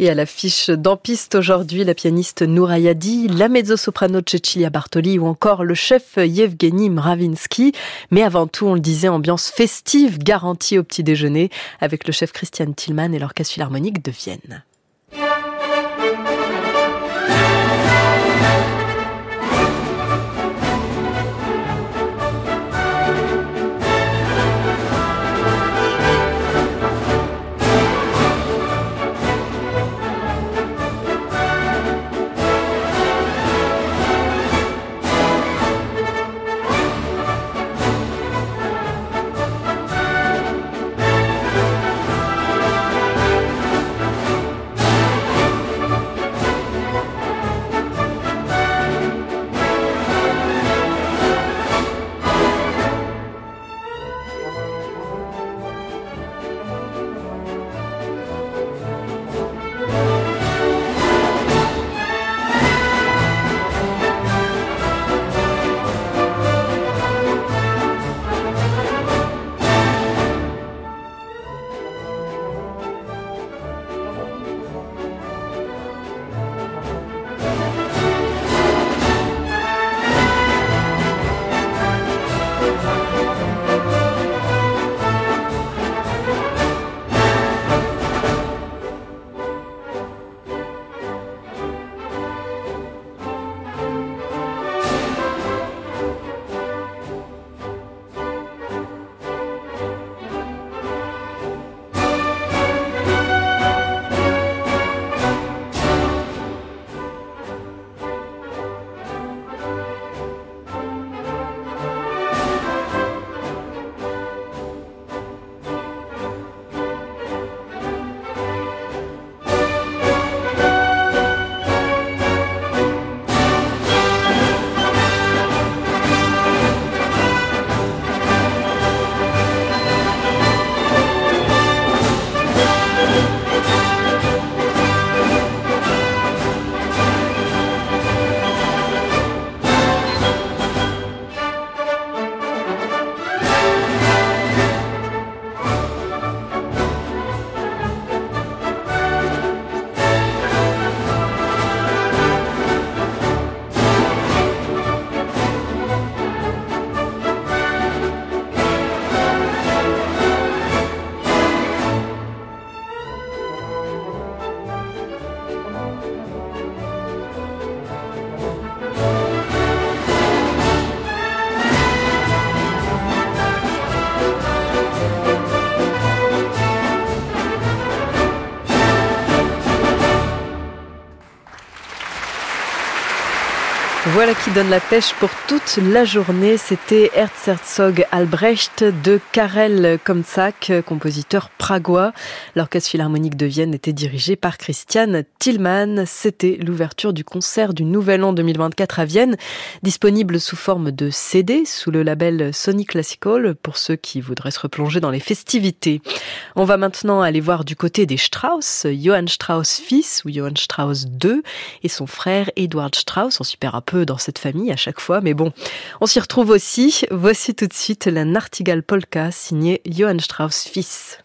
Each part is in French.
Et à l'affiche d'Empiste aujourd'hui, la pianiste Nourayadi, la mezzo-soprano Cecilia Bartoli ou encore le chef Yevgeny Mravinsky. Mais avant tout, on le disait, ambiance festive garantie au petit déjeuner avec le chef Christian Tillman et l'Orchestre Philharmonique de Vienne. Voilà qui donne la pêche pour toute la journée. C'était Erzherzog Albrecht de Karel Komzak, compositeur pragois. L'Orchestre Philharmonique de Vienne était dirigé par Christian Tillmann. C'était l'ouverture du concert du Nouvel An 2024 à Vienne, disponible sous forme de CD sous le label Sony Classical pour ceux qui voudraient se replonger dans les festivités. On va maintenant aller voir du côté des Strauss, Johann Strauss fils ou Johann Strauss II et son frère Edward Strauss. On s'y perd un peu dans cette famille à chaque fois, mais bon, on s'y retrouve aussi. Voici tout de suite la Nartigal Polka signée Johann Strauss fils.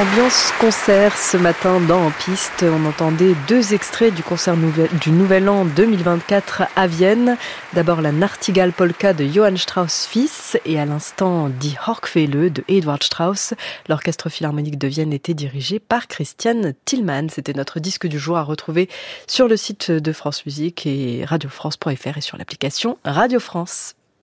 Ambiance concert ce matin dans En Piste. On entendait deux extraits du concert du Nouvel An 2024 à Vienne. D'abord la Nartigal Polka de Johann Strauss fils et à l'instant Die Horkfehle de Edward Strauss. L'orchestre philharmonique de Vienne était dirigé par Christian Tillmann. C'était notre disque du jour à retrouver sur le site de France Musique et radiofrance.fr et sur l'application Radio France.